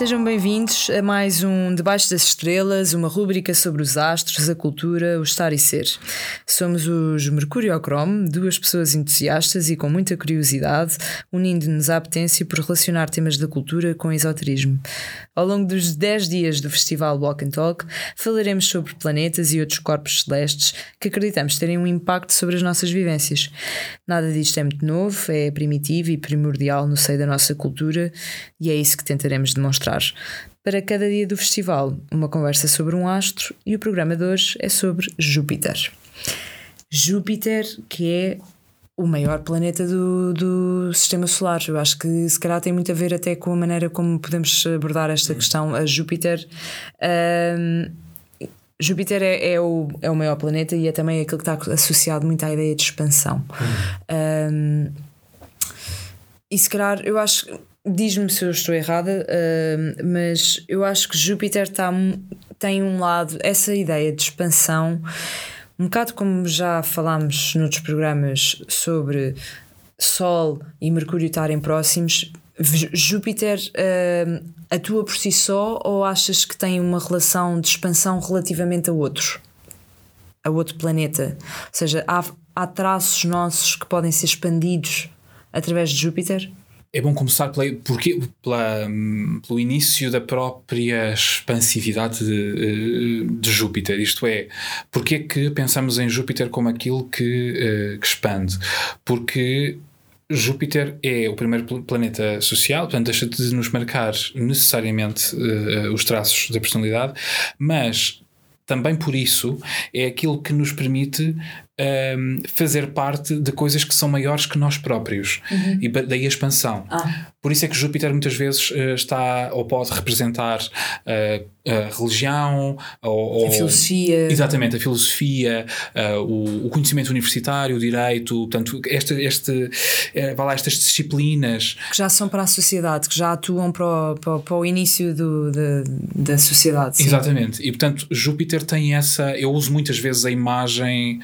Sejam bem-vindos a mais um Debaixo das Estrelas, uma rúbrica sobre os astros, a cultura, o estar e ser. Somos os Chrome, duas pessoas entusiastas e com muita curiosidade, unindo-nos à potência por relacionar temas da cultura com esoterismo. Ao longo dos 10 dias do festival Walk and Talk, falaremos sobre planetas e outros corpos celestes que acreditamos terem um impacto sobre as nossas vivências. Nada disto é muito novo, é primitivo e primordial no seio da nossa cultura e é isso que tentaremos demonstrar Para cada dia do festival, uma conversa sobre um astro e o programa de hoje é sobre Júpiter. Júpiter, que é o maior planeta do, do sistema solar. Eu acho que se calhar tem muito a ver até com a maneira como podemos abordar esta questão. A Júpiter. Um, Júpiter é, é, o, é o maior planeta e é também aquele que está associado muito à ideia de expansão. Um, e se calhar, eu acho Diz-me se eu estou errada, uh, mas eu acho que Júpiter tá, tem um lado, essa ideia de expansão, um bocado como já falámos noutros programas sobre Sol e Mercúrio estarem próximos. Júpiter uh, atua por si só ou achas que tem uma relação de expansão relativamente a outros? A outro planeta? Ou seja, há, há traços nossos que podem ser expandidos através de Júpiter? É bom começar pela, porque, pela, pelo início da própria expansividade de, de, Júpiter, isto é, porque é que pensamos em Júpiter como aquilo que, eh, que expande? Porque Júpiter é o primeiro planeta social, portanto, deixa de nos marcar necessariamente uh, os traços da personalidade, mas também por isso é aquilo que nos permite um, fazer parte de coisas que são maiores que nós próprios uhum. e daí a expansão. Ah. Por isso é que Júpiter muitas vezes uh, está ou pode representar uh, a religião ou, a filosofia. Exatamente, a filosofia, uh, o, o, conhecimento universitário, o direito, portanto, este, este, vai lá, estas disciplinas que já são para a sociedade, que já atuam para o, para, para o início do, de, da sociedade. Sim. Exatamente, e portanto, Júpiter tem essa. Eu uso muitas vezes a imagem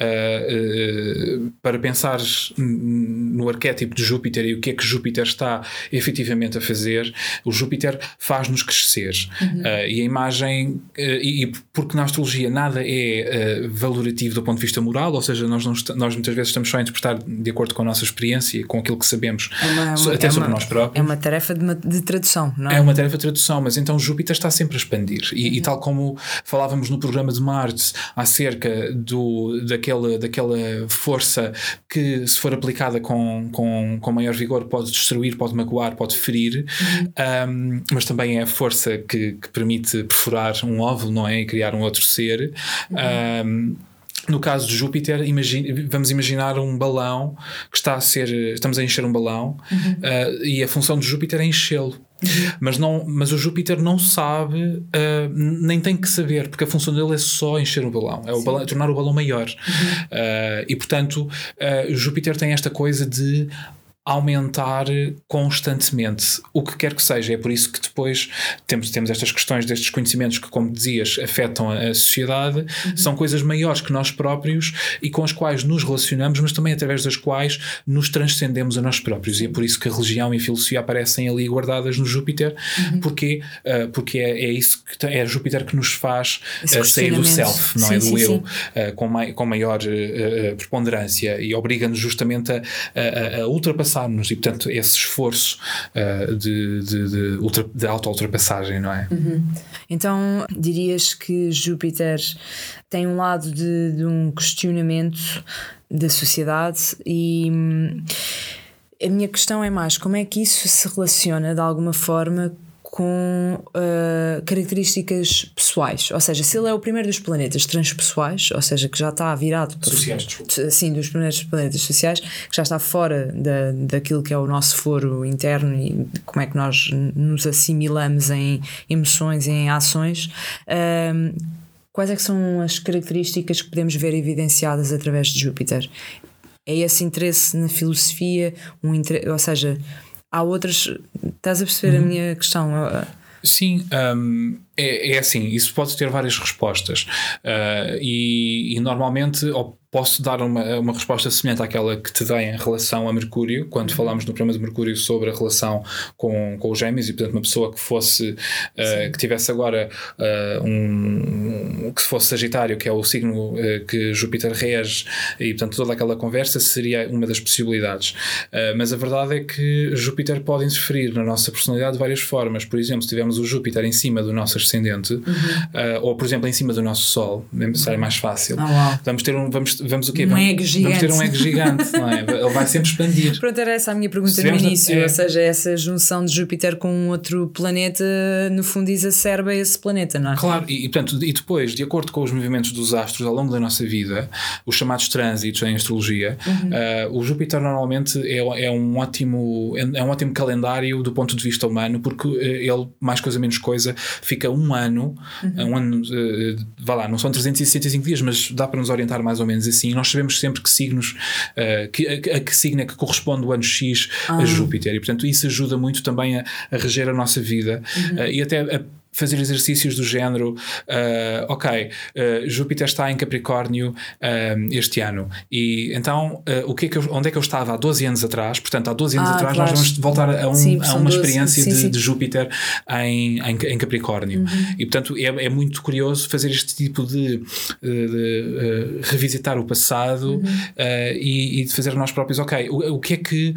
uh, para pensar no arquétipo de Júpiter e o que é que Júpiter está efetivamente a fazer, o Júpiter faz-nos crescer. Uhum. Uh, e a imagem, e, e, porque na astrologia nada é valorativo do ponto de vista moral, ou seja, nós, não nós muitas vezes estamos só a interpretar de acordo com a nossa experiência, com aquilo que sabemos, é uma, uma, até é sobre uma, nós próprios. É uma tarefa de, de, tradução, não é? É uma tarefa de tradução, mas então Júpiter está sempre a expandir. E, uhum. e tal como falávamos no programa de Marte acerca do, daquele daquela, daquela força que, se for aplicada com, com, com maior vigor, pode destruir, pode magoar, pode ferir, uhum. um, mas também é a força que, que permite perfurar um óvulo, não é? E criar um outro ser. Uhum. Um, no caso de Júpiter, imagine, vamos imaginar um balão que está a ser. Estamos a encher um balão uhum. uh, e a função de Júpiter é enchê-lo. Uhum. Mas, não, mas o Júpiter não sabe, uh, nem tem que saber, porque a função dele é só encher o balão, é o balão, tornar o balão maior. Uhum. Uh, e portanto, uh, Júpiter tem esta coisa de aumentar constantemente, o que quer que seja. É por isso que depois temos, temos estas questões destes conhecimentos que, como dizias, afetam a, sociedade, uhum. são coisas maiores que nós próprios e com as quais nos relacionamos, mas também através das quais nos transcendemos a nós próprios. E é por isso que a religião e a filosofia aparecem ali guardadas no Júpiter, uhum. porque, uh, porque é, é isso que é Júpiter que nos faz uh, sair do self, não é? sim, é? Do sim, eu, uh, com, mai, com maior preponderância e obriga-nos justamente a, a, a ultrapassar ultrapassar-nos e, portanto, esse esforço uh, de, de, de, ultra, de auto-ultrapassagem, não é? Uhum. Então, dirias que Júpiter tem um lado de, de um questionamento da sociedade e. Hum, a minha questão é mais como é que isso se relaciona de alguma forma com uh, características pessoais, ou seja, se ele é o primeiro dos planetas transpessoais, ou seja, que já está virado para, sociais, sim, dos primeiros planetas sociais, que já está fora da, daquilo que é o nosso foro interno e como é que nós nos assimilamos em emoções em ações. Uh, quais é que são as características que podemos ver evidenciadas através de Júpiter? É esse interesse na filosofia, um interesse, ou seja, há outras. Estás a perceber uhum. a minha questão? Sim, um, é, é assim, isso pode ter várias respostas. Uh, e, e, normalmente, posso dar uma, uma resposta semelhante àquela que te dei em relação a Mercúrio, quando uhum. falámos no programa de Mercúrio sobre a relação com, com os gêmeos, e portanto, uma pessoa que fosse, uh, que tivesse agora uh, um, que fosse Sagitário, que é o signo que Júpiter rege, e portanto, toda aquela conversa seria uma das possibilidades. mas a verdade é que Júpiter pode interferir na nossa personalidade de várias formas. Por exemplo, se tivermos o Júpiter em cima do nosso ascendente, uhum. ou por exemplo, em cima do nosso Sol, seria mais fácil. Oh, vamos ter um. Vamos vamos o quê? Um vamos, vamos, ter um ego gigante, não é? Ele vai sempre expandir. Pronto, era essa a minha pergunta no início, é. ou seja, essa junção de Júpiter com um outro planeta, no fundo, exacerba esse planeta, não é? Claro, e, e, portanto, e depois, de acordo com os movimentos dos astros ao longo da nossa vida, os chamados trânsitos em astrologia, uhum. uh, o Júpiter normalmente é, é, um ótimo, é, um ótimo calendário do ponto de vista humano, porque uh, ele, mais coisa menos coisa, fica um ano, uhum. um ano, uh, vá lá, não são 365 dias, mas dá para nos orientar mais ou menos assim. Nós sabemos sempre que signos, uh, que, a, a, que signo é que corresponde o ano X ah. a Júpiter, e portanto isso ajuda muito também a, a reger a nossa vida uhum. uh, e até a fazer exercícios do género, uh, ok, uh, Júpiter está em Capricórnio uh, este ano, e então o que é que eu, onde é que eu estava há 12 anos atrás? Portanto, há 12 anos ah, atrás claro. nós vamos voltar a, um, sim, a uma 12, experiência sim, de, sim. de, Júpiter em, em, em Capricórnio. Uhum. E portanto é, é, muito curioso fazer este tipo de, de, de revisitar o passado uhum. e, e, de fazer nós próprios, ok, o, o que é que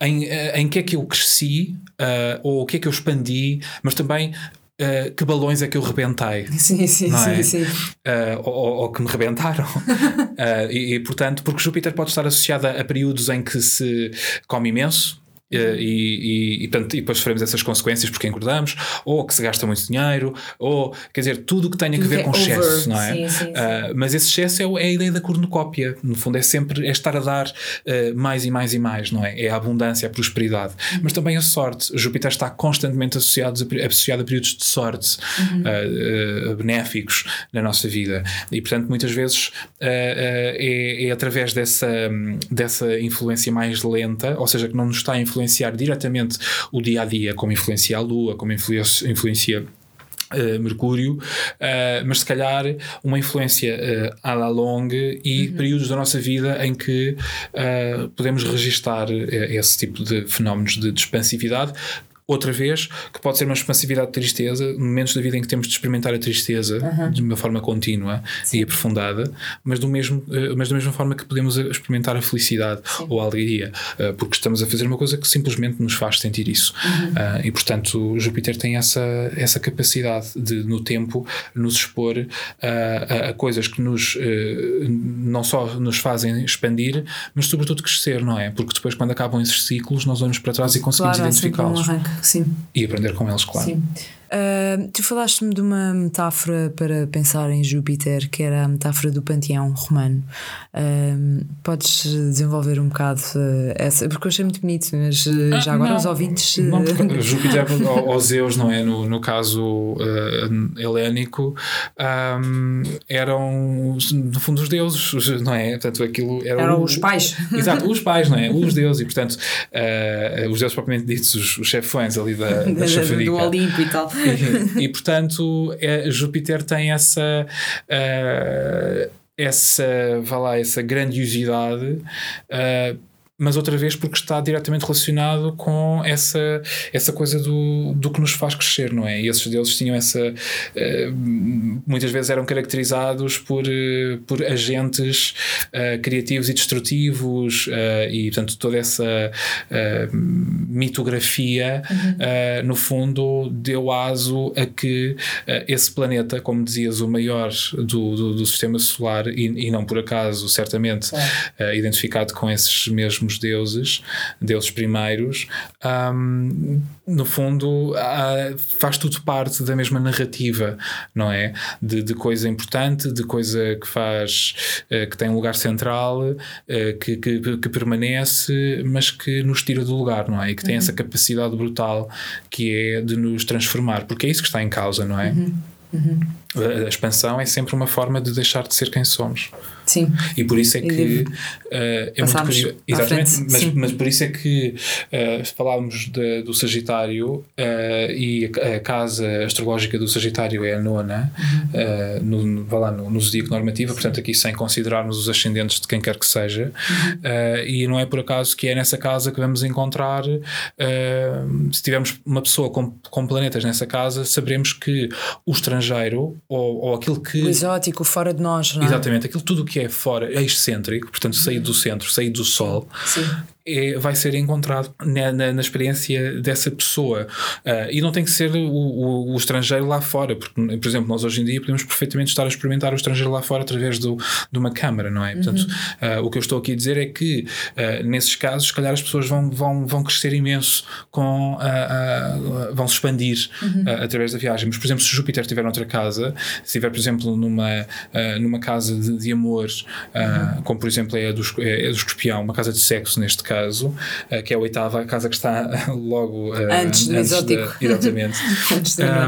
em, eh, em que é que eu cresci, uh, ou o que é que eu expandi, mas também Uh, que balões é que eu rebentei. Sim, sim, é? sim. sim. Uh, ou, ou, que me rebentaram. uh, e, e, portanto, porque Júpiter pode estar associado a, períodos em que se come imenso, e, e, e, portanto, e depois sofremos essas consequências porque engordamos, ou que se gasta muito dinheiro, ou quer dizer, tudo o que tenha a ver com over. excesso, não é? Sim, sim, sim. Uh, mas esse excesso é, é, a ideia da cornucópia, no fundo, é sempre é estar a dar uh, mais e mais e mais, não é? É a abundância, a prosperidade, uhum. mas também a sorte. Júpiter está constantemente associado a, associado a períodos de sorte uhum. benéficos na nossa vida, e portanto, muitas vezes é, é através dessa, dessa influência mais lenta, ou seja, que não nos está a influenciar influenciar diretamente o dia a dia, como influencia a Lua, como influencia, Uh, Mercúrio, uh, mas se calhar uma influência uh, à la longue e uhum. períodos da nossa vida em que podemos registar esse tipo de fenómenos de, de expansividade outra vez, que pode ser uma expansividade de tristeza, momentos da vida em que temos de experimentar a tristeza uhum. de uma forma contínua Sim. e aprofundada, mas, do mesmo, eh, mas da mesma forma que podemos experimentar a felicidade Sim. ou a alegria, eh, porque estamos a fazer uma coisa que simplesmente nos faz sentir isso. Uhum. Eh, e portanto, Júpiter tem essa, essa capacidade de, no tempo, nos expor a, a, coisas que nos não só nos fazem expandir, mas sobretudo crescer, não é? Porque depois, quando acabam esses ciclos, nós olhamos para trás e conseguimos claro, identificá-los. Um Sim. E aprender com eles, claro. Sim. Uh, tu falaste-me de uma metáfora para pensar em Júpiter, que era a metáfora do panteão romano. Uh, podes desenvolver um bocado uh, essa, porque eu achei muito bonito, mas ah, já agora não, os ouvintes. Não, Júpiter ou Zeus, não é? No, no caso helénico, um, eram no fundo os deuses, não é? Portanto, aquilo eram, eram os pais. Exato, os pais, não é? Os deuses, e portanto, os deuses propriamente ditos, os, os chefões ali da, da, da Do Olimpo e tal. E, portanto, é, Júpiter tem essa. Uh, essa, vá lá, essa grandiosidade uh, mas outra vez porque está diretamente relacionado com essa, essa coisa do, do que nos faz crescer, não é? E esses deuses tinham essa. Uh, muitas vezes eram caracterizados por, uh, por agentes uh, criativos e destrutivos, e portanto toda essa mitografia, uhum. no fundo, deu aso a que esse planeta, como dizias, o maior do, do, do sistema solar, e, e, não por acaso, certamente, é. identificado com esses mesmos mesmos deuses, deuses primeiros, um, no fundo faz tudo parte da mesma narrativa, não é? De, de coisa importante, de coisa que faz, uh, que tem um lugar central, uh, que, que, que, permanece, mas que nos tira do lugar, não é? E que tem uhum. essa capacidade brutal que é de nos transformar, porque é isso que está em causa, não é? Uhum. Uhum. A expansão é sempre uma forma de deixar de ser quem somos. Sim. E por isso é que uh, é muito curioso. Exatamente, mas, mas, por isso é que uh, falámos de, do Sagitário uh, e a, a, casa astrológica do Sagitário é a nona, uhum. uh, no, vá lá, no, no zodíaco normativo, portanto, aqui sem considerarmos os ascendentes de quem quer que seja. Uhum. e não é por acaso que é nessa casa que vamos encontrar, se tivermos uma pessoa com, com planetas nessa casa, saberemos que o estrangeiro ou, ou aquilo que. O exótico, fora de nós, não é? Exatamente, aquilo tudo que é fora, é excêntrico, portanto, sair do centro, sair do sol, Sim é, vai ser encontrado na, na, na experiência dessa pessoa. Uh, e não tem que ser o, o, o, estrangeiro lá fora, porque, por exemplo, nós hoje em dia podemos perfeitamente estar a experimentar o estrangeiro lá fora através do, de uma câmara, não é? Portanto, uh, o que eu estou aqui a dizer é que uh, nesses casos, se calhar as pessoas vão, vão, vão crescer imenso, com, vão se expandir uhum. através da viagem. Mas, por exemplo, se Júpiter estiver noutra casa, se estiver, por exemplo, numa, numa casa de, de amor, uhum. como por exemplo é a, do, é a do escorpião, uma casa de sexo neste caso caso, uh, que é a oitava, a casa que está logo uh, antes do antes exótico. De, exatamente.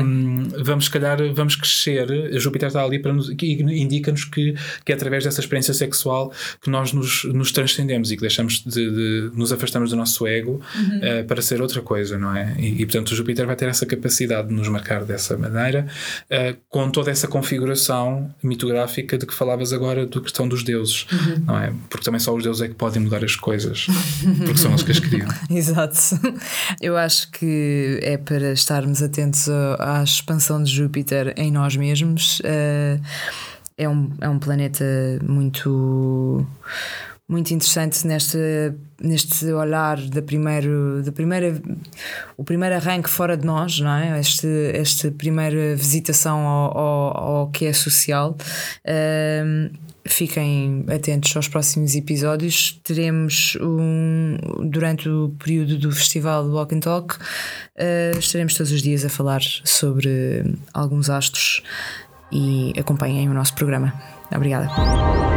um, vamos, se calhar, vamos crescer. Júpiter está ali para nos, indica-nos que, que é através dessa experiência sexual que nós nos, nos transcendemos e que deixamos de, de nos afastamos do nosso ego uhum. uh, para ser outra coisa, não é? E, e, portanto, o Júpiter vai ter essa capacidade de nos marcar dessa maneira, com toda essa configuração mitográfica de que falavas agora, da questão dos deuses, uhum. não é? Porque também só os deuses é que podem mudar as coisas. Porque são os que as criam. Exato. Eu acho que é para estarmos atentos à expansão de Júpiter em nós mesmos. Eh, é um, é um planeta muito muito interessante neste, neste olhar da primeiro, da primeira, o primeiro arranque fora de nós, não é? Este, esta primeira visitação ao, ao, ao que é social. Fiquem atentos aos próximos episódios. Teremos um, durante o período do festival Walk and Talk, uh, estaremos todos os dias a falar sobre alguns astros e acompanhem o nosso programa. Obrigada.